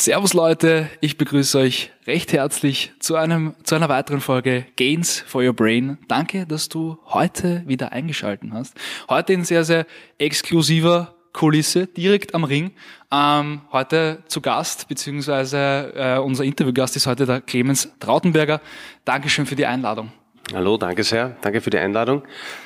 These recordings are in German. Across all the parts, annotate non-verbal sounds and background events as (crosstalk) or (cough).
Servus Leute, ich begrüße euch recht herzlich zu, einem, zu einer weiteren Folge Gains for Your Brain. Danke, dass du heute wieder eingeschalten hast. Heute in sehr, sehr exklusiver Kulisse, direkt am Ring. Ähm, heute zu Gast, beziehungsweise äh, unser Interviewgast ist heute der Clemens Trautenberger. Dankeschön für die Einladung. Hallo, danke sehr. Danke für die Einladung,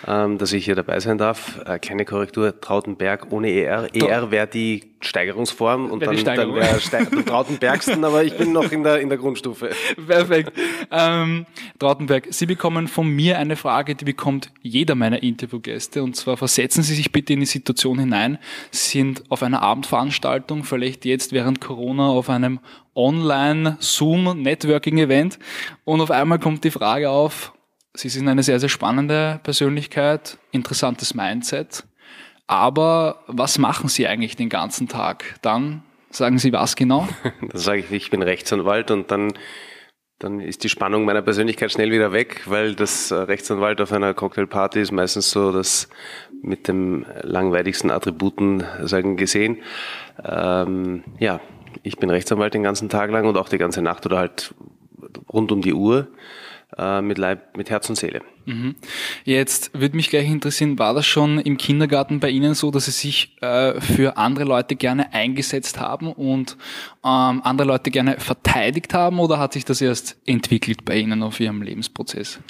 ähm, dass ich hier dabei sein darf. Äh, kleine Korrektur, Trautenberg ohne ER. ER wäre die Steigerungsform und dann, dann wäre Ste Trautenbergsten, aber ich bin noch in der, in der Grundstufe. (laughs) Perfekt. Ähm, Trautenberg, Sie bekommen von mir eine Frage, die bekommt jeder meiner Interviewgäste und zwar versetzen Sie sich bitte in die Situation hinein, Sie sind auf einer Abendveranstaltung, vielleicht jetzt während Corona auf einem Online-Zoom-Networking-Event und auf einmal kommt die Frage auf, Sie sind eine sehr, sehr spannende Persönlichkeit, interessantes Mindset. Aber was machen Sie eigentlich den ganzen Tag? Dann sagen Sie was genau? (laughs) Dann sage ich, ich bin Rechtsanwalt und dann, dann ist die Spannung meiner Persönlichkeit schnell wieder weg, weil das äh, Rechtsanwalt auf einer Cocktailparty ist meistens so das mit dem langweiligsten Attributen sagen gesehen. Ähm, ja, ich bin Rechtsanwalt den ganzen Tag lang und auch die ganze Nacht oder halt rund um die Uhr äh, mit Leib, mit Herz und Seele. Mhm. Jetzt würde mich gleich interessieren, war das schon im Kindergarten bei Ihnen so, dass Sie sich äh, für andere Leute gerne eingesetzt haben und ähm, andere Leute gerne verteidigt haben oder hat sich das erst entwickelt bei Ihnen auf Ihrem Lebensprozess?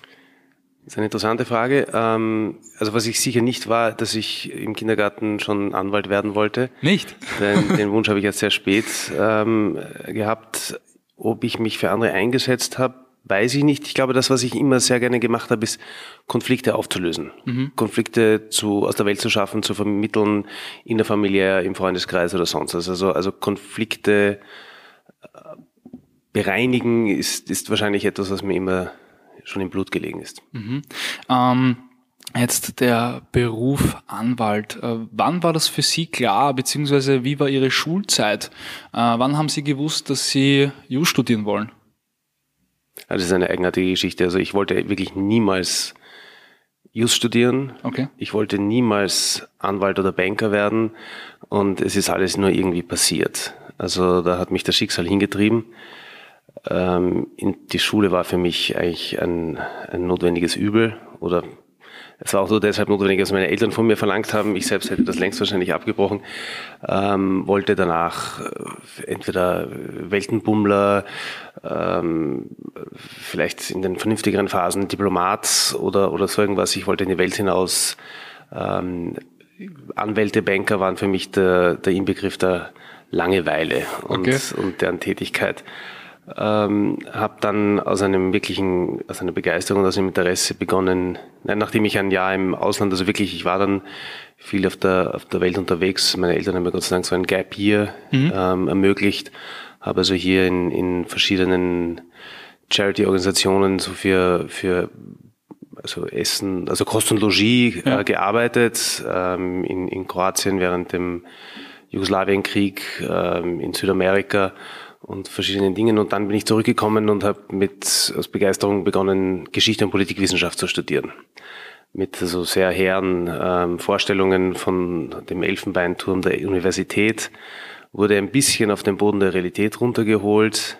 Das ist eine interessante Frage. Ähm, also was ich sicher nicht war, dass ich im Kindergarten schon Anwalt werden wollte. Nicht? (laughs) Den, den Wunsch habe ich jetzt sehr spät ähm, gehabt. Ob ich mich für andere eingesetzt habe, weiß ich nicht. Ich glaube, das, was ich immer sehr gerne gemacht habe, ist Konflikte aufzulösen. Mhm. Konflikte zu, aus der Welt zu schaffen, zu vermitteln, in der Familie, im Freundeskreis oder sonst was. Also, also Konflikte äh, bereinigen ist, ist wahrscheinlich etwas, was mir immer schon im Blut gelegen ist. Mhm. Ähm Jetzt der Beruf Anwalt. Äh, wann war das für Sie klar, beziehungsweise wie war Ihre Schulzeit? Äh, wann haben Sie gewusst, dass Sie Jus studieren wollen? Also das ist eine eigenartige Geschichte. Also ich wollte wirklich niemals Just studieren. Okay. Ich wollte niemals Anwalt oder Banker werden und es ist alles nur irgendwie passiert. Also da hat mich das Schicksal hingetrieben. Ähm, in, die Schule war für mich eigentlich ein, ein notwendiges Übel oder es war auch so deshalb notwendig, dass meine Eltern von mir verlangt haben. Ich selbst hätte das längst wahrscheinlich abgebrochen. Ähm, wollte danach äh, entweder Weltenbummler, ähm, vielleicht in den vernünftigeren Phasen Diplomat oder, oder so irgendwas. Ich wollte in die Welt hinaus. Ähm, Anwälte, Banker waren für mich der, der Inbegriff der Langeweile und, okay. und deren Tätigkeit. Ähm, habe dann aus einem wirklichen, aus einer Begeisterung, aus einem Interesse begonnen, nachdem ich ein Jahr im Ausland, also wirklich, ich war dann viel auf der, auf der Welt unterwegs. Meine Eltern haben mir Gott sei Dank so ein Gap hier mhm. ähm, ermöglicht. Habe also hier in, in verschiedenen Charity-Organisationen so für, für also Essen, also Kost und Logis ja. äh, gearbeitet, ähm, in, in Kroatien während dem Jugoslawienkrieg, ähm, in Südamerika und verschiedenen Dingen. Und dann bin ich zurückgekommen und habe mit aus Begeisterung begonnen, Geschichte und Politikwissenschaft zu studieren. Mit so sehr hehren ähm, Vorstellungen von dem Elfenbeinturm der Universität, wurde ein bisschen auf den Boden der Realität runtergeholt.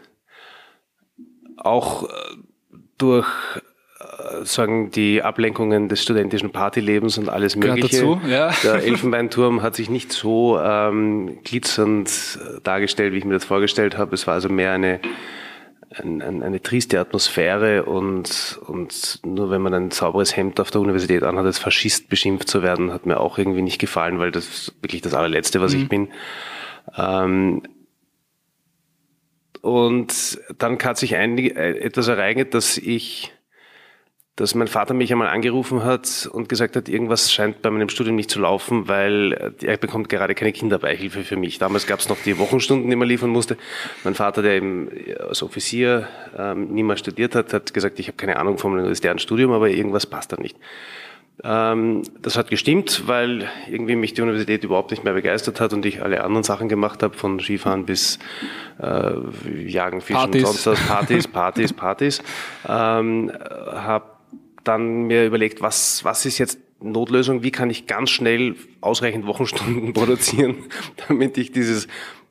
Auch äh, durch sagen die Ablenkungen des studentischen Partylebens und alles Mögliche. Dazu, ja. Der Elfenbeinturm hat sich nicht so ähm, glitzernd dargestellt, wie ich mir das vorgestellt habe. Es war also mehr eine eine, eine triste Atmosphäre und, und nur wenn man ein sauberes Hemd auf der Universität anhat, als Faschist beschimpft zu werden, hat mir auch irgendwie nicht gefallen, weil das ist wirklich das allerletzte, was mhm. ich bin. Ähm, und dann hat sich ein, äh, etwas ereignet, dass ich dass mein Vater mich einmal angerufen hat und gesagt hat, irgendwas scheint bei meinem Studium nicht zu laufen, weil er bekommt gerade keine Kinderbeihilfe für mich. Damals gab es noch die Wochenstunden, die man liefern musste. Mein Vater, der eben als Offizier ähm, niemals studiert hat, hat gesagt, ich habe keine Ahnung vom universitären Studium, aber irgendwas passt da nicht. Ähm, das hat gestimmt, weil irgendwie mich die Universität überhaupt nicht mehr begeistert hat und ich alle anderen Sachen gemacht habe, von Skifahren bis äh, Jagen, Fischen, Partys. sonst was, Partys, Partys, Partys. (laughs) Ähm, habe dann mir überlegt, was, was ist jetzt Notlösung, wie kann ich ganz schnell ausreichend Wochenstunden (laughs) produzieren, damit ich dieses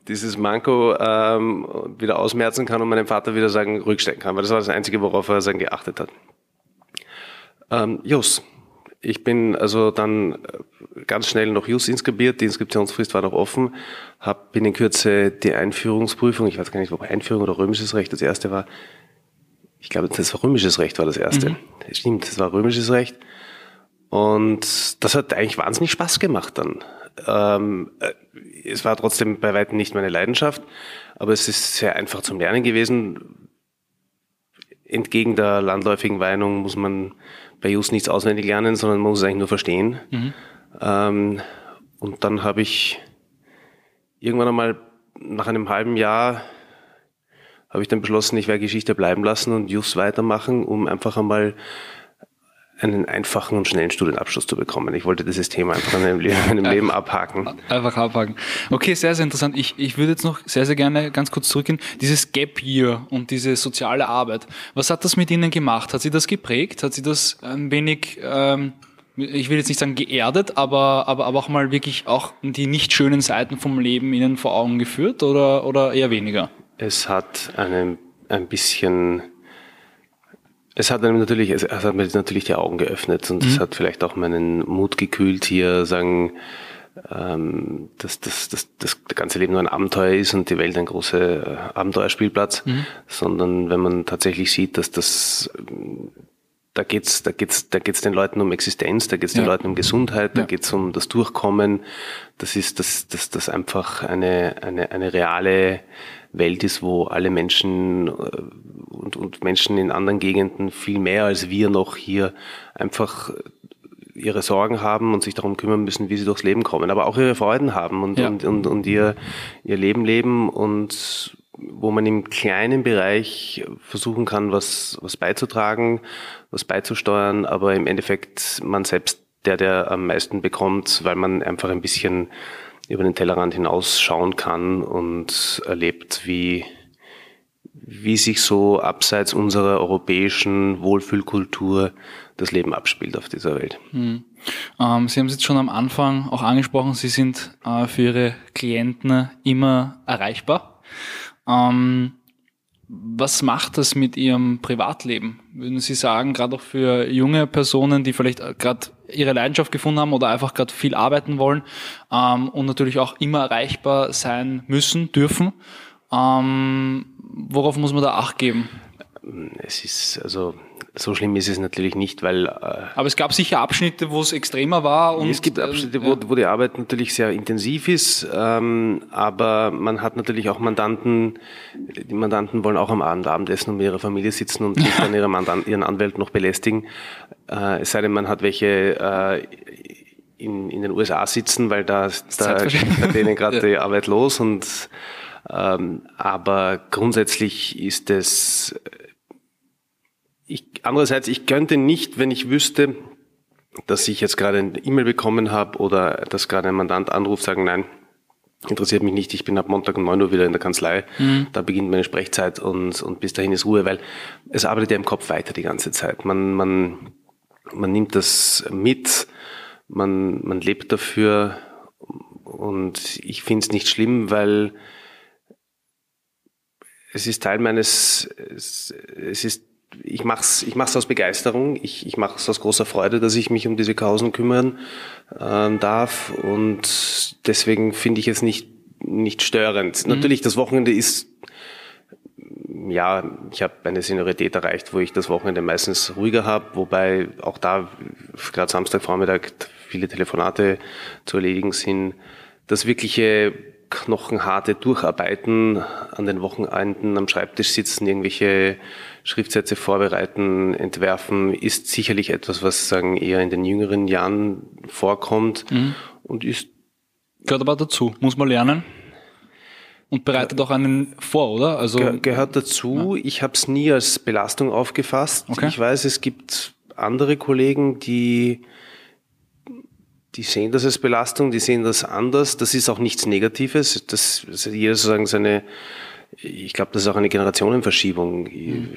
dieses Manko ähm, wieder ausmerzen kann und meinem Vater wieder sagen, rückstellen kann, weil das war das Einzige, worauf er sagen geachtet hat. Ähm, Jus, ich bin also dann äh, ganz schnell noch Jus inskribiert, die Inskriptionsfrist war noch offen, hab binnen Kürze die Einführungsprüfung, ich weiß gar nicht, ob Einführung oder römisches Recht das erste war, ich glaube, das war römisches Recht war das erste. Mhm. Stimmt, das war römisches Recht. Und das hat eigentlich wahnsinnig Spaß gemacht dann. Ähm, äh, es war trotzdem bei weitem nicht meine Leidenschaft, aber es ist sehr einfach zum Lernen gewesen. Entgegen der landläufigen Meinung muss man bei Just nichts auswendig lernen, sondern man muss es eigentlich nur verstehen. Mhm. Ähm, und dann habe ich irgendwann einmal nach einem halben Jahr habe ich dann beschlossen, ich werde Geschichte bleiben lassen und Just weitermachen, um einfach einmal einen einfachen und schnellen Studienabschluss zu bekommen. Ich wollte dieses Thema einfach in meinem Leben, in meinem Leben abhaken. Einfach abhaken. Okay, sehr, sehr interessant. Ich, ich würde jetzt noch sehr, sehr gerne ganz kurz zurückgehen. Dieses Gap Year und diese soziale Arbeit. Was hat das mit Ihnen gemacht? Hat Sie das geprägt? Hat Sie das ein wenig, ähm, ich will jetzt nicht sagen geerdet, aber, aber, aber auch mal wirklich auch die nicht schönen Seiten vom Leben Ihnen vor Augen geführt oder, oder eher weniger? Es hat einen, ein bisschen es hat einem natürlich, es hat mir natürlich die Augen geöffnet und es mhm. hat vielleicht auch meinen Mut gekühlt, hier sagen, ähm, dass, dass, dass das ganze Leben nur ein Abenteuer ist und die Welt ein großer äh, Abenteuerspielplatz, mhm. sondern wenn man tatsächlich sieht, dass das da geht's, da geht's, da geht's den Leuten um Existenz, da geht's den Leuten um Gesundheit, da ja. geht's um das Durchkommen. Das ist, das, das, das einfach eine, eine, eine reale Welt ist, wo alle Menschen äh, und, und Menschen in anderen Gegenden viel mehr als wir noch hier einfach ihre Sorgen haben und sich darum kümmern müssen, wie sie durchs Leben kommen, aber auch ihre Freuden haben und, ja. und, und, und ihr, ihr Leben leben und wo man im kleinen Bereich versuchen kann, was, was beizutragen, was beizusteuern, aber im Endeffekt man selbst der, der am meisten bekommt, weil man einfach ein bisschen über den Tellerrand hinausschauen kann und erlebt, wie, wie sich so abseits unserer europäischen Wohlfühlkultur das Leben abspielt auf dieser Welt. Hm. Ähm, Sie haben es jetzt schon am Anfang auch angesprochen, Sie sind äh, für Ihre Klienten immer erreichbar. Ähm, was macht das mit Ihrem Privatleben? Würden Sie sagen, gerade auch für junge Personen, die vielleicht gerade ihre Leidenschaft gefunden haben oder einfach gerade viel arbeiten wollen ähm, und natürlich auch immer erreichbar sein müssen, dürfen, ähm, worauf muss man da Acht geben? Es ist also so schlimm ist es natürlich nicht, weil. Äh, Aber es gab sicher Abschnitte, wo es extremer war. Und, es gibt äh, Abschnitte, wo, wo die Arbeit natürlich sehr intensiv ist, ähm, aber man hat natürlich auch Mandanten, die Mandanten wollen auch am Abend Abendessen und mit ihrer Familie sitzen und nicht dann ihre Mandanten, ihren Anwalt noch belästigen. Äh, es sei denn, man hat welche äh, in, in den USA sitzen, weil da, da geht denen gerade (laughs) ja. die Arbeit los und ähm, aber grundsätzlich ist es ich, andererseits, ich könnte nicht, wenn ich wüsste, dass ich jetzt gerade eine E-Mail bekommen habe oder dass gerade ein Mandant anruft, sagen, nein, interessiert mich nicht, ich bin ab Montag um 9 Uhr wieder in der Kanzlei, mhm. da beginnt meine Sprechzeit und, und bis dahin ist Ruhe, weil es arbeitet ja im Kopf weiter die ganze Zeit. Man, man, man nimmt das mit, man, man lebt dafür und ich finde es nicht schlimm, weil es ist Teil meines, es, es ist ich mach's, ich mach's aus Begeisterung, ich, ich mache es aus großer Freude, dass ich mich um diese Kausen kümmern äh, darf und deswegen finde ich es nicht, nicht störend. Mhm. Natürlich, das Wochenende ist, ja, ich habe eine Seniorität erreicht, wo ich das Wochenende meistens ruhiger habe, wobei auch da gerade Samstagvormittag viele Telefonate zu erledigen sind. Das wirkliche knochenharte Durcharbeiten an den Wochenenden am Schreibtisch sitzen, irgendwelche Schriftsätze vorbereiten, entwerfen, ist sicherlich etwas, was sagen eher in den jüngeren Jahren vorkommt mhm. und ist gehört aber dazu, muss man lernen. Und bereitet auch einen vor, oder? Also Ge gehört dazu. Ja. Ich habe es nie als Belastung aufgefasst. Okay. Ich weiß, es gibt andere Kollegen, die die sehen das als Belastung, die sehen das anders. Das ist auch nichts Negatives. Das, das jeder sozusagen seine, ich glaube, das ist auch eine Generationenverschiebung. Mhm.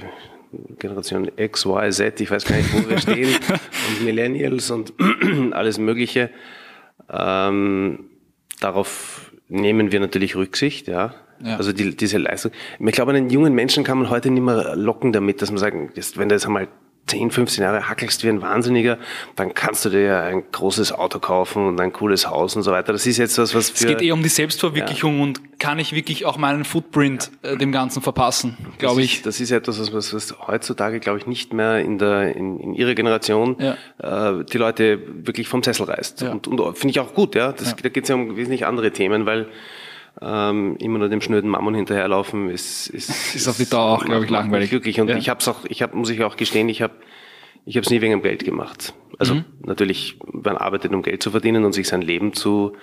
Generation X, Y, Z, ich weiß gar nicht, wo wir stehen, (laughs) und Millennials und (clears throat) alles Mögliche. Ähm, darauf nehmen wir natürlich Rücksicht, ja. ja. Also die, diese Leistung. Ich glaube, einen jungen Menschen kann man heute nicht mehr locken damit, dass man sagt, wenn der jetzt einmal 10, 15 Jahre hackelst wie ein Wahnsinniger, dann kannst du dir ein großes Auto kaufen und ein cooles Haus und so weiter. Das ist jetzt was, was für... Es geht eher um die Selbstverwirklichung ja. und kann ich wirklich auch meinen Footprint äh, dem Ganzen verpassen, glaube ich. Das ist etwas, was, was, was heutzutage, glaube ich, nicht mehr in der in, in ihrer Generation ja. äh, die Leute wirklich vom Sessel reißt. Ja. Und, und finde ich auch gut, ja. Das, Da geht es ja um wesentlich andere Themen, weil ähm, immer nur dem schnöden Mammon hinterherlaufen ist ist, (laughs) ist auf die Dauer auch, glaube ich, langweilig. Wirklich. Und ja. ich habe es auch, ich habe, muss ich auch gestehen, ich habe ich habe es nie wegen dem Geld gemacht. Also mhm. natürlich, man arbeitet, um Geld zu verdienen und sich sein Leben zu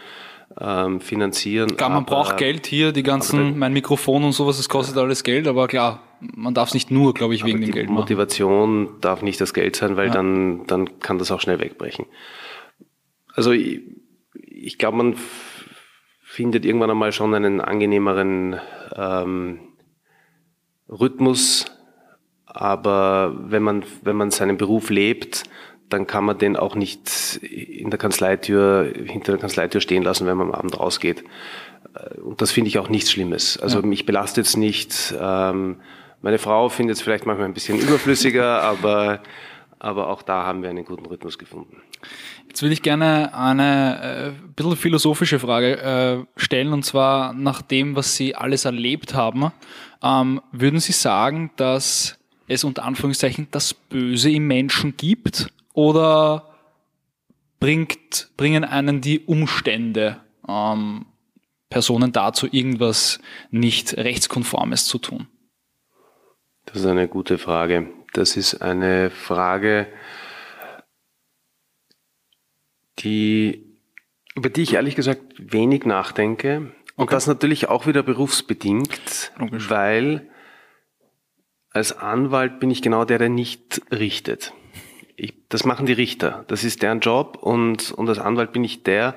ähm, finanzieren. Klar, man braucht Geld hier, die ganzen, mein Mikrofon und sowas, das kostet alles Geld, aber klar, man darf es nicht nur, glaube ich, wegen dem Geld machen. Motivation darf nicht das Geld sein, weil ja. dann, dann kann das auch schnell wegbrechen. Also ich, ich glaube, man findet irgendwann einmal schon einen angenehmeren ähm, Rhythmus. Aber wenn man, wenn man seinen Beruf lebt, dann kann man den auch nicht in der Kanzleitür, hinter der Kanzleitür stehen lassen, wenn man am Abend rausgeht. Äh, und das finde ich auch nichts Schlimmes. Also ja. mich belastet es nicht. Ähm, meine Frau findet es vielleicht manchmal ein bisschen überflüssiger, aber, aber auch da haben wir einen guten Rhythmus gefunden. Jetzt würde ich gerne eine äh, bisschen philosophische Frage äh, stellen, und zwar nach dem, was Sie alles erlebt haben. Ähm, würden Sie sagen, dass es unter Anführungszeichen das Böse im Menschen gibt? Oder bringt, bringen einen die Umstände ähm, Personen dazu, irgendwas nicht rechtskonformes zu tun? Das ist eine gute Frage. Das ist eine Frage, die, über die ich ehrlich gesagt wenig nachdenke. Und okay. das natürlich auch wieder berufsbedingt, Logisch. weil als Anwalt bin ich genau der, der nicht richtet. Ich, das machen die Richter. Das ist deren Job und, und als Anwalt bin ich der,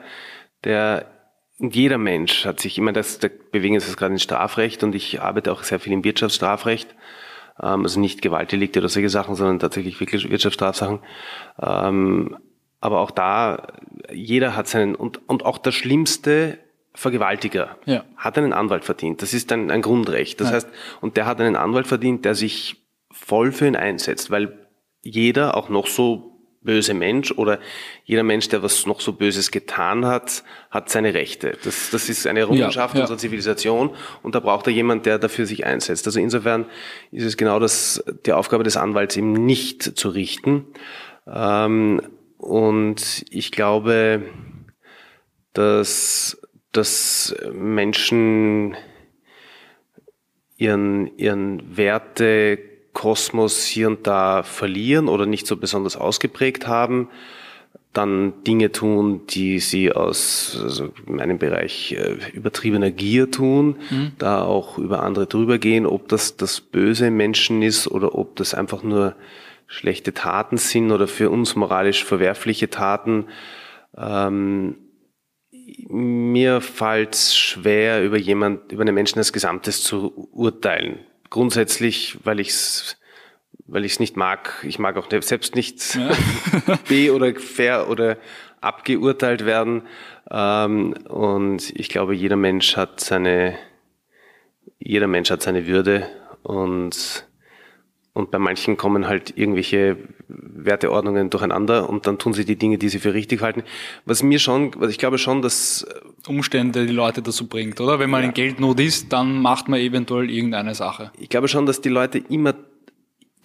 der jeder Mensch hat sich immer das, da bewegen uns gerade ins Strafrecht und ich arbeite auch sehr viel im Wirtschaftsstrafrecht, also nicht Gewaltdelikte oder solche Sachen, sondern tatsächlich wirklich Wirtschaftsstrafsachen. Ähm, aber auch da, jeder hat seinen, und, und auch der schlimmste Vergewaltiger ja. hat einen Anwalt verdient. Das ist ein, ein Grundrecht. Das ja. heißt, und der hat einen Anwalt verdient, der sich voll für ihn einsetzt, weil jeder, auch noch so böse Mensch oder jeder Mensch, der was noch so Böses getan hat, hat seine Rechte. Das, das ist eine Errungenschaft ja, ja. unserer Zivilisation und da braucht er jemand, der dafür sich einsetzt. Also insofern ist es genau das, die Aufgabe des Anwalts, ihm nicht zu richten. Ähm, und ich glaube, dass, dass Menschen ihren, ihren Wertekosmos hier und da verlieren oder nicht so besonders ausgeprägt haben, dann Dinge tun, die sie aus also in meinem Bereich äh, übertriebener Gier tun, mhm. da auch über andere drüber gehen, ob das das böse Menschen ist oder ob das einfach nur schlechte Taten sind oder für uns moralisch verwerfliche Taten. Ähm, mir fällt es schwer, über jemand, über einen Menschen als Gesamtes zu urteilen. Grundsätzlich, weil ich es weil ich es nicht mag. Ich mag auch selbst nicht ja. (laughs) be- oder fair oder abgeurteilt werden. Ähm, und ich glaube, jeder Mensch hat seine, jeder Mensch hat seine Würde und und bei manchen kommen halt irgendwelche Werteordnungen durcheinander und dann tun sie die Dinge, die sie für richtig halten. Was mir schon, was ich glaube schon, dass äh, Umstände die Leute dazu bringt, oder? Wenn man ja. in Geldnot ist, dann macht man eventuell irgendeine Sache. Ich glaube schon, dass die Leute immer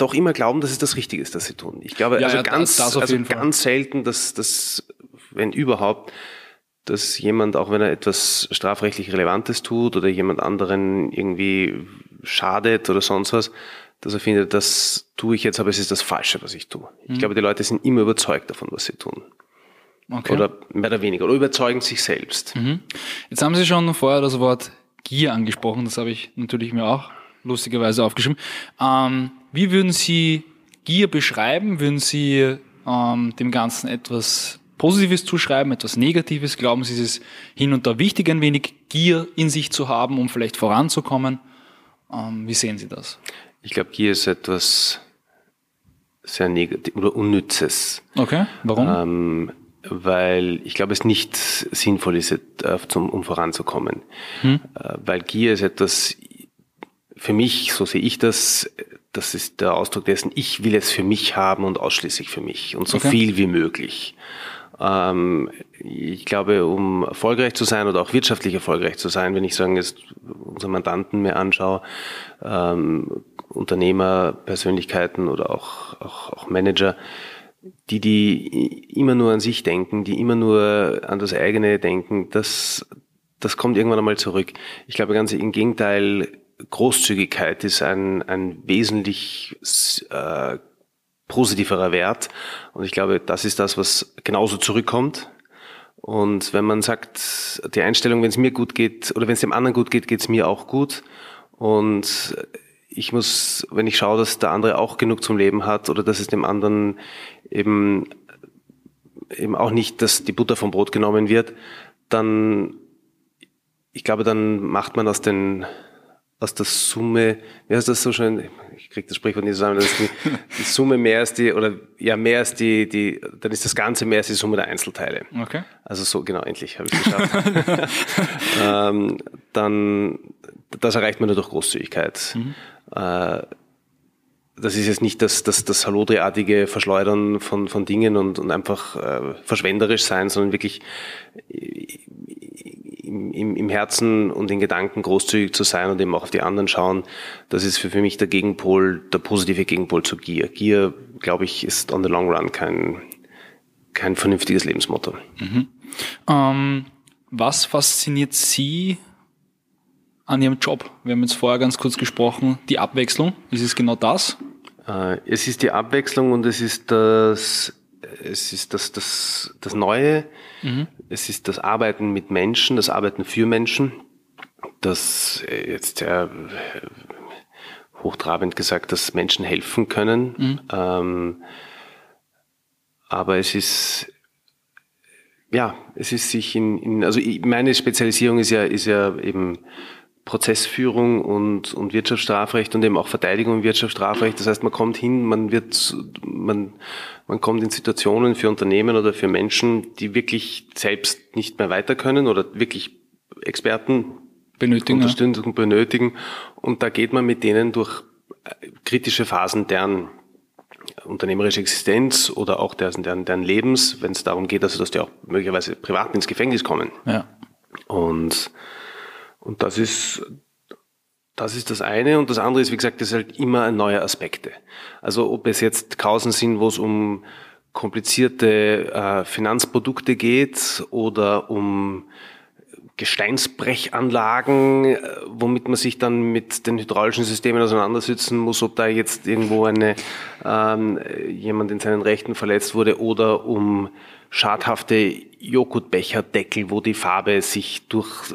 doch immer glauben, dass es das Richtige ist, das sie tun. Ich glaube ja, also ja, ganz, also ganz selten, dass das, wenn überhaupt, dass jemand, auch wenn er etwas strafrechtlich Relevantes tut oder jemand anderen irgendwie schadet oder sonst was, dass er findet, das tue ich jetzt, aber es ist das Falsche, was ich tue. Ich mhm. glaube, die Leute sind immer überzeugt davon, was sie tun. Okay. Oder mehr oder weniger. Oder überzeugen sich selbst. Mhm. Jetzt haben Sie schon vorher das Wort Gier angesprochen. Das habe ich natürlich mir auch lustigerweise aufgeschrieben. Ähm, wie würden Sie Gier beschreiben? Würden Sie ähm, dem Ganzen etwas Positives zuschreiben, etwas Negatives? Glauben Sie, es ist hin und da wichtig, ein wenig Gier in sich zu haben, um vielleicht voranzukommen? Ähm, wie sehen Sie das? Ich glaube, Gier ist etwas sehr negativ oder unnützes. Okay, warum? Ähm, weil ich glaube, es nicht sinnvoll ist, äh, um voranzukommen. Hm. Äh, weil Gier ist etwas, für mich, so sehe ich das, das ist der Ausdruck dessen, ich will es für mich haben und ausschließlich für mich und so okay. viel wie möglich. Ähm, ich glaube, um erfolgreich zu sein oder auch wirtschaftlich erfolgreich zu sein, wenn ich sagen jetzt unsere Mandanten mir anschaue, ähm, Unternehmer, Persönlichkeiten oder auch, auch, auch Manager, die, die immer nur an sich denken, die immer nur an das eigene denken, das, das kommt irgendwann einmal zurück. Ich glaube ganz im Gegenteil, Großzügigkeit ist ein, ein wesentlich äh, positiverer Wert. Und ich glaube, das ist das, was genauso zurückkommt. Und wenn man sagt, die Einstellung, wenn es mir gut geht oder wenn es dem anderen gut geht, geht es mir auch gut. Und ich muss, wenn ich schaue, dass der andere auch genug zum Leben hat oder dass es dem anderen eben, eben auch nicht, dass die Butter vom Brot genommen wird, dann, ich glaube, dann macht man aus den, aus der Summe, wie heißt das so schön? Ich kriege das Sprichwort nicht zusammen, dass die, die, Summe mehr als die, oder ja, mehr als die, die, dann ist das Ganze mehr als die Summe der Einzelteile. Okay. Also so, genau, endlich habe ich es geschafft. (laughs) ähm, dann, das erreicht man nur durch Großzügigkeit. Mhm. Äh, das ist jetzt nicht das, das, das Hallodri-artige Verschleudern von, von Dingen und, und einfach äh, verschwenderisch sein, sondern wirklich im, im, im Herzen und in Gedanken großzügig zu sein und eben auch auf die anderen schauen. Das ist für, für mich der Gegenpol, der positive Gegenpol zu Gier. Gier, glaube ich, ist on the long run kein, kein vernünftiges Lebensmotto. Mhm. Ähm, was fasziniert Sie an Ihrem Job? Wir haben jetzt vorher ganz kurz gesprochen, die Abwechslung. Ist es genau das? Äh, es ist die Abwechslung und es ist das, es ist das, das, das Neue. Mhm. Es ist das Arbeiten mit Menschen, das Arbeiten für Menschen. Das äh, jetzt ja, hochtrabend gesagt, dass Menschen helfen können. Mhm. Ähm, aber es ist ja, es ist sich in, in also meine Spezialisierung ist ja, ist ja eben Prozessführung und, und Wirtschaftsstrafrecht und eben auch Verteidigung im Wirtschaftsstrafrecht. Das heißt, man kommt hin, man wird, man, man kommt in Situationen für Unternehmen oder für Menschen, die wirklich selbst nicht mehr weiter können oder wirklich Experten benötigen, Unterstützung ja. benötigen. Und da geht man mit denen durch äh, kritische Phasen deren unternehmerische Existenz oder auch deren, deren, deren Lebens, wenn es darum geht, also dass die auch möglicherweise privat ins Gefängnis kommen. Ja. Und und das ist, das ist das eine. Und das andere ist, wie gesagt, das ist halt immer neue Aspekte. Also ob es jetzt Kausen sind, wo es um komplizierte äh, Finanzprodukte geht oder um Gesteinsbrechanlagen, äh, womit man sich dann mit den hydraulischen Systemen auseinandersetzen muss, ob da jetzt irgendwo eine, ähm, jemand in seinen Rechten verletzt wurde oder um schadhafte Joghurtbecherdeckel, wo die Farbe sich durch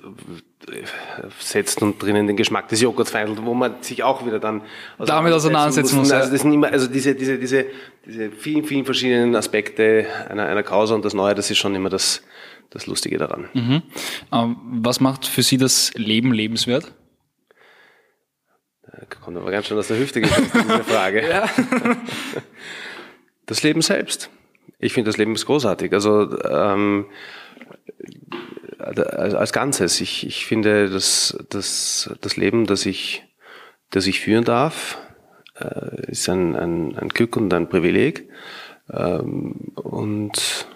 setzt und drinnen den Geschmack des Joghurts verhandelt, wo man sich auch wieder dann damit auseinandersetzen muss. Also, das sind immer, also diese, diese, diese, diese vielen, vielen verschiedenen Aspekte einer, einer Causa und das Neue, das ist schon immer das, das Lustige daran. Mhm. Ähm, was macht für Sie das Leben lebenswert? Da kommt aber ganz schön aus der Hüfte geschossen, diese (laughs) Frage. Das Leben selbst. Ich finde, das Leben ist großartig. Also ähm, als Ganzes. Ich, ich finde, dass, dass das Leben, das ich, das ich führen darf, äh, ist ein, ein, ein Glück und ein Privileg. Ähm, und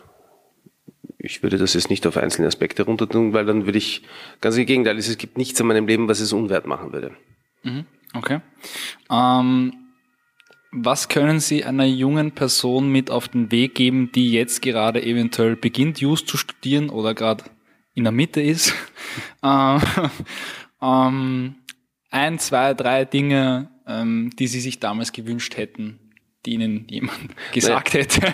ich würde das jetzt nicht auf einzelne Aspekte runter tun, weil dann würde ich, ganz im Gegenteil, es gibt nichts in meinem Leben, was es unwert machen würde. Mhm. Okay. Ähm, was können Sie einer jungen Person mit auf den Weg geben, die jetzt gerade eventuell beginnt, Just zu studieren oder gerade in der Mitte ist. (laughs) ähm, ähm, ein, zwei, drei Dinge, ähm, die Sie sich damals gewünscht hätten, die Ihnen jemand (laughs) gesagt naja, hätte.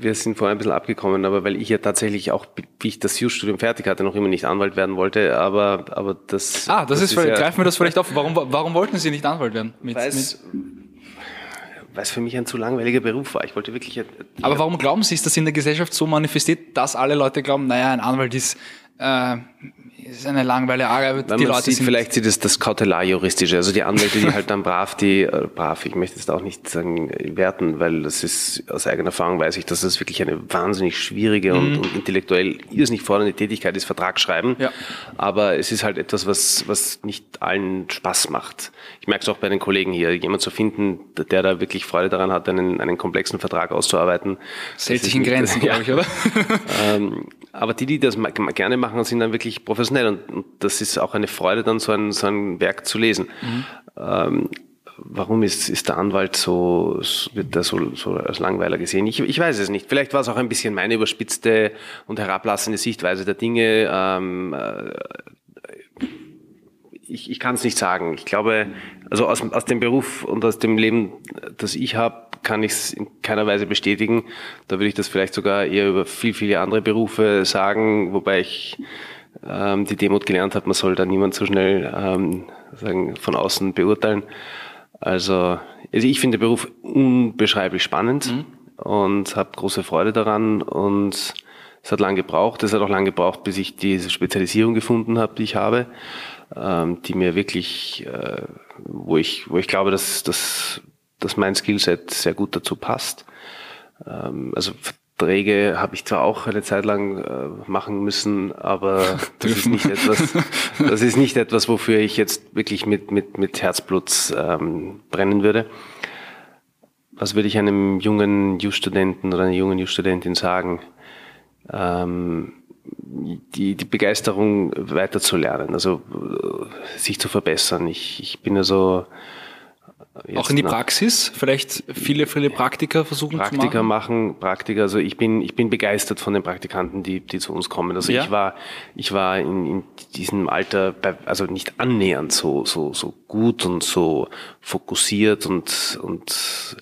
Wir sind vorhin ein bisschen abgekommen, aber weil ich ja tatsächlich auch, wie ich das Jus-Studium fertig hatte, noch immer nicht Anwalt werden wollte, aber, aber das... Ah, das, das ist, ist ja, greifen wir das vielleicht (laughs) auf. Warum, warum wollten Sie nicht Anwalt werden? Mit, weil es für mich ein zu langweiliger Beruf war. Ich wollte wirklich... Aber warum glauben Sie, ist das in der Gesellschaft so manifestiert, dass alle Leute glauben, naja, ein Anwalt ist äh, es ist eine langweilige Arbeit. Weil die Leute sieht, vielleicht sieht es das Kautelarjuristische, also die Anwälte, die halt dann brav, die, äh, brav, ich möchte es auch nicht sagen, werten, weil das ist, aus eigener Erfahrung weiß ich, dass das wirklich eine wahnsinnig schwierige mhm. und, und, intellektuell irrsinnig fordernde Tätigkeit ist, Vertrag schreiben. Ja. Aber es ist halt etwas, was, was nicht allen Spaß macht. Ich merke es auch bei den Kollegen hier, jemand zu finden, der da wirklich Freude daran hat, einen, einen komplexen Vertrag auszuarbeiten. Hält sich in Grenzen, (laughs) glaube ich, oder? ähm, aber die, die das gerne machen, sind dann wirklich professionell und, und das ist auch eine Freude, dann so ein, so ein Werk zu lesen. Mhm. Ähm, warum ist, ist der Anwalt so, wird der so, so als Langweiler gesehen? Ich, ich weiß es nicht. Vielleicht war es auch ein bisschen meine überspitzte und herablassende Sichtweise der Dinge. Ähm, äh, ich, ich kann es nicht sagen. Ich glaube, also aus, aus dem Beruf und aus dem Leben, das ich habe, kann ich es in keiner Weise bestätigen. Da würde ich das vielleicht sogar eher über viel, viele andere Berufe sagen, wobei ich ähm, die Demut gelernt habe, man soll da niemand so schnell ähm, sagen, von außen beurteilen. Also, also ich finde den Beruf unbeschreiblich spannend mhm. und habe große Freude daran und es hat lange gebraucht. Es hat auch lange gebraucht, bis ich diese Spezialisierung gefunden habe, die ich habe, ähm, die mir wirklich, äh, wo ich, wo ich glaube, dass, dass, dass mein Skillset sehr gut dazu passt. Ähm, also Verträge habe ich zwar auch eine Zeit lang äh, machen müssen, aber (laughs) das ist nicht etwas, das ist nicht etwas, wofür ich jetzt wirklich mit, mit, mit Herzblut ähm, brennen würde. Was würde ich einem jungen Jus-Studenten oder einer jungen Jus-Studentin sagen? Ähm, die, die Begeisterung weiterzulernen, also äh, sich zu verbessern. Ich, ich bin also auch in die Praxis? Vielleicht viele, viele Praktiker versuchen Praktiker zu machen? machen? Praktiker, also ich bin, ich bin begeistert von den Praktikanten, die, die zu uns kommen. Also ja. ich war, ich war in, in diesem Alter, bei, also nicht annähernd so, so, so gut und so fokussiert und, und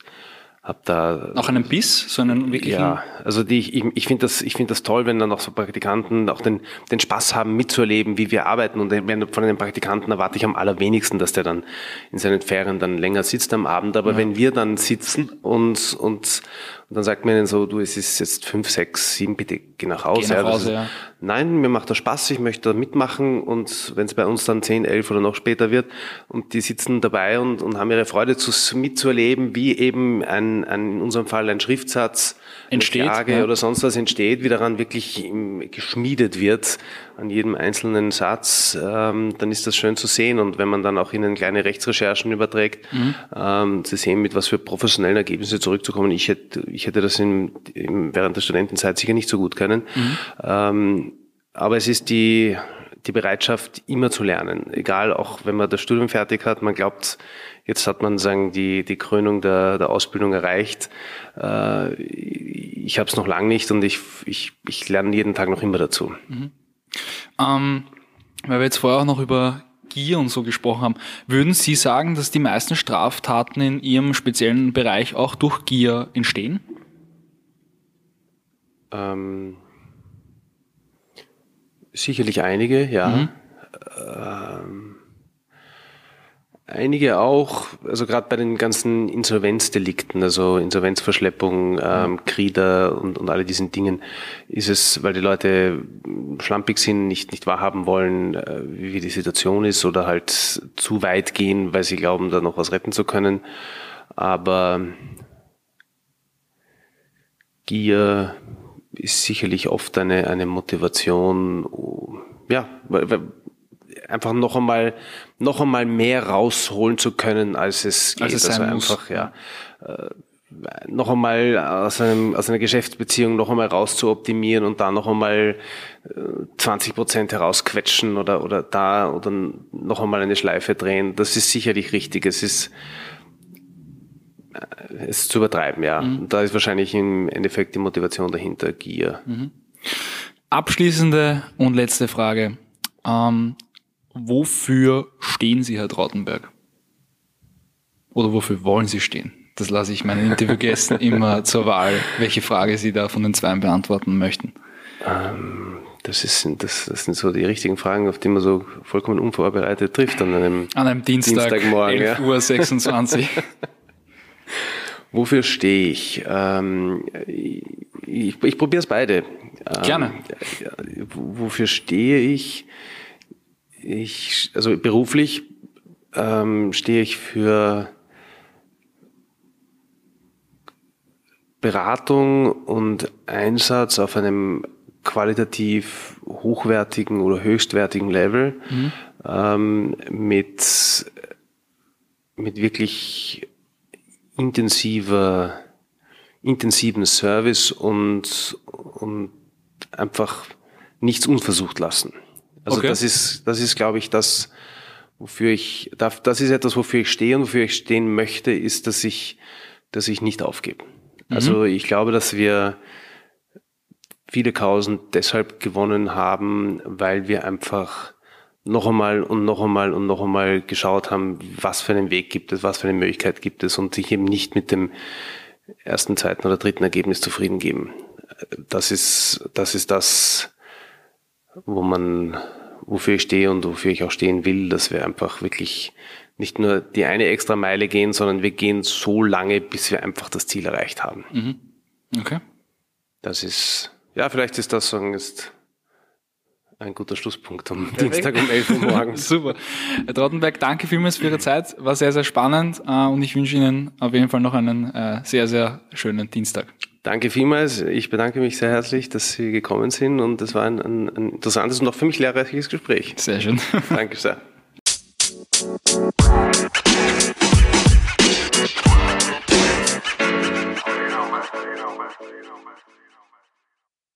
hab da auch einen Biss, so einen wirklichen. Ja, also die, ich, ich finde das, ich finde das toll, wenn dann auch so Praktikanten auch den, den Spaß haben, mitzuerleben, wie wir arbeiten. Und von einem Praktikanten erwarte ich am allerwenigsten, dass der dann in seinen Ferien dann länger sitzt am Abend. Aber ja. wenn wir dann sitzen und, und und dann sagt man ihnen so, du, es ist jetzt fünf, sechs, sieben, bitte geh nach Hause. Geh nach Hause ja, ist, ja. Nein, mir macht das Spaß, ich möchte da mitmachen und wenn es bei uns dann zehn, elf oder noch später wird und die sitzen dabei und, und haben ihre Freude zu, mitzuerleben, wie eben ein, ein, in unserem Fall ein Schriftsatz entsteht, Klage ja. oder sonst was entsteht, wie daran wirklich geschmiedet wird an jedem einzelnen Satz, ähm, dann ist das schön zu sehen. Und wenn man dann auch ihnen kleine Rechtsrecherchen überträgt, mhm. ähm, zu sehen, mit was für professionellen Ergebnissen zurückzukommen. Ich hätte, ich hätte das in, in, während der Studentenzeit sicher nicht so gut können. Mhm. Ähm, aber es ist die, die Bereitschaft, immer zu lernen. Egal, auch wenn man das Studium fertig hat, man glaubt, jetzt hat man sagen die, die Krönung der, der Ausbildung erreicht. Äh, ich habe es noch lang nicht und ich, ich, ich lerne jeden Tag noch immer dazu. Mhm. Ähm, weil wir jetzt vorher auch noch über Gier und so gesprochen haben, würden Sie sagen, dass die meisten Straftaten in Ihrem speziellen Bereich auch durch Gier entstehen? Ähm, sicherlich einige, ja. Mhm. Ähm, Einige auch, also gerade bei den ganzen Insolvenzdelikten, also Insolvenzverschleppung, ähm, Krieder und, und alle diesen Dingen, ist es, weil die Leute schlampig sind, nicht, nicht wahrhaben wollen, äh, wie die Situation ist oder halt zu weit gehen, weil sie glauben, da noch was retten zu können. Aber Gier ist sicherlich oft eine, eine Motivation, ja, weil, einfach noch einmal, noch einmal mehr rausholen zu können, als es geht. Als es also einfach, ja. Äh, noch einmal aus, einem, aus einer Geschäftsbeziehung noch einmal raus zu optimieren und da noch einmal 20 äh, Prozent herausquetschen oder, oder da oder noch einmal eine Schleife drehen. Das ist sicherlich richtig. Es ist, äh, es ist zu übertreiben, ja. Mhm. Da ist wahrscheinlich im Endeffekt die Motivation dahinter, Gier. Mhm. Abschließende und letzte Frage. Ähm, wofür stehen Sie, Herr Trautenberg? Oder wofür wollen Sie stehen? Das lasse ich meinen Interviewgästen (laughs) immer zur Wahl, welche Frage Sie da von den zwei beantworten möchten. Ähm, das, ist, das, das, sind so die richtigen Fragen, auf die man so vollkommen unvorbereitet trifft an einem, an einem Dienstag, Dienstagmorgen. 11 Uhr 26. (laughs) Wofür stehe ich? Ähm, ich, ich probiere es beide. Gerne. Ähm, wofür stehe ich? Ich, also beruflich ähm, stehe ich für Beratung und Einsatz auf einem qualitativ hochwertigen oder höchstwertigen Level mhm. ähm, mit, mit wirklich intensiver, intensiven Service und, und einfach nichts unversucht lassen. Also okay. das ist, das ist, glaube ich, das, wofür ich, das ist etwas, wofür ich stehe und wofür ich stehen möchte, ist, dass ich, dass ich nicht aufgebe. Also mhm. ich glaube, dass wir viele Kausen deshalb gewonnen haben, weil wir einfach noch einmal und noch einmal und noch einmal geschaut haben, was für einen Weg gibt es, was für eine Möglichkeit gibt es und sich eben nicht mit dem ersten, zweiten oder dritten Ergebnis zufrieden geben. Das ist, das ist das, wo man, wofür ich stehe und wofür ich auch stehen will, dass wir einfach wirklich nicht nur die eine extra Meile gehen, sondern wir gehen so lange, bis wir einfach das Ziel erreicht haben. Mhm. Okay. Das ist, ja, vielleicht ist das sagen ist ein guter Schlusspunkt am Perfekt. Dienstag um 11 Uhr morgens. (laughs) Super. Herr Trottenberg, danke vielmals für Ihre Zeit. War sehr, sehr spannend äh, und ich wünsche Ihnen auf jeden Fall noch einen äh, sehr, sehr schönen Dienstag. Danke vielmals. Ich bedanke mich sehr herzlich, dass Sie gekommen sind und es war ein, ein, ein, interessantes und auch für mich lehrreiches Gespräch. Sehr schön. (laughs) (laughs) Danke sehr. you know, man.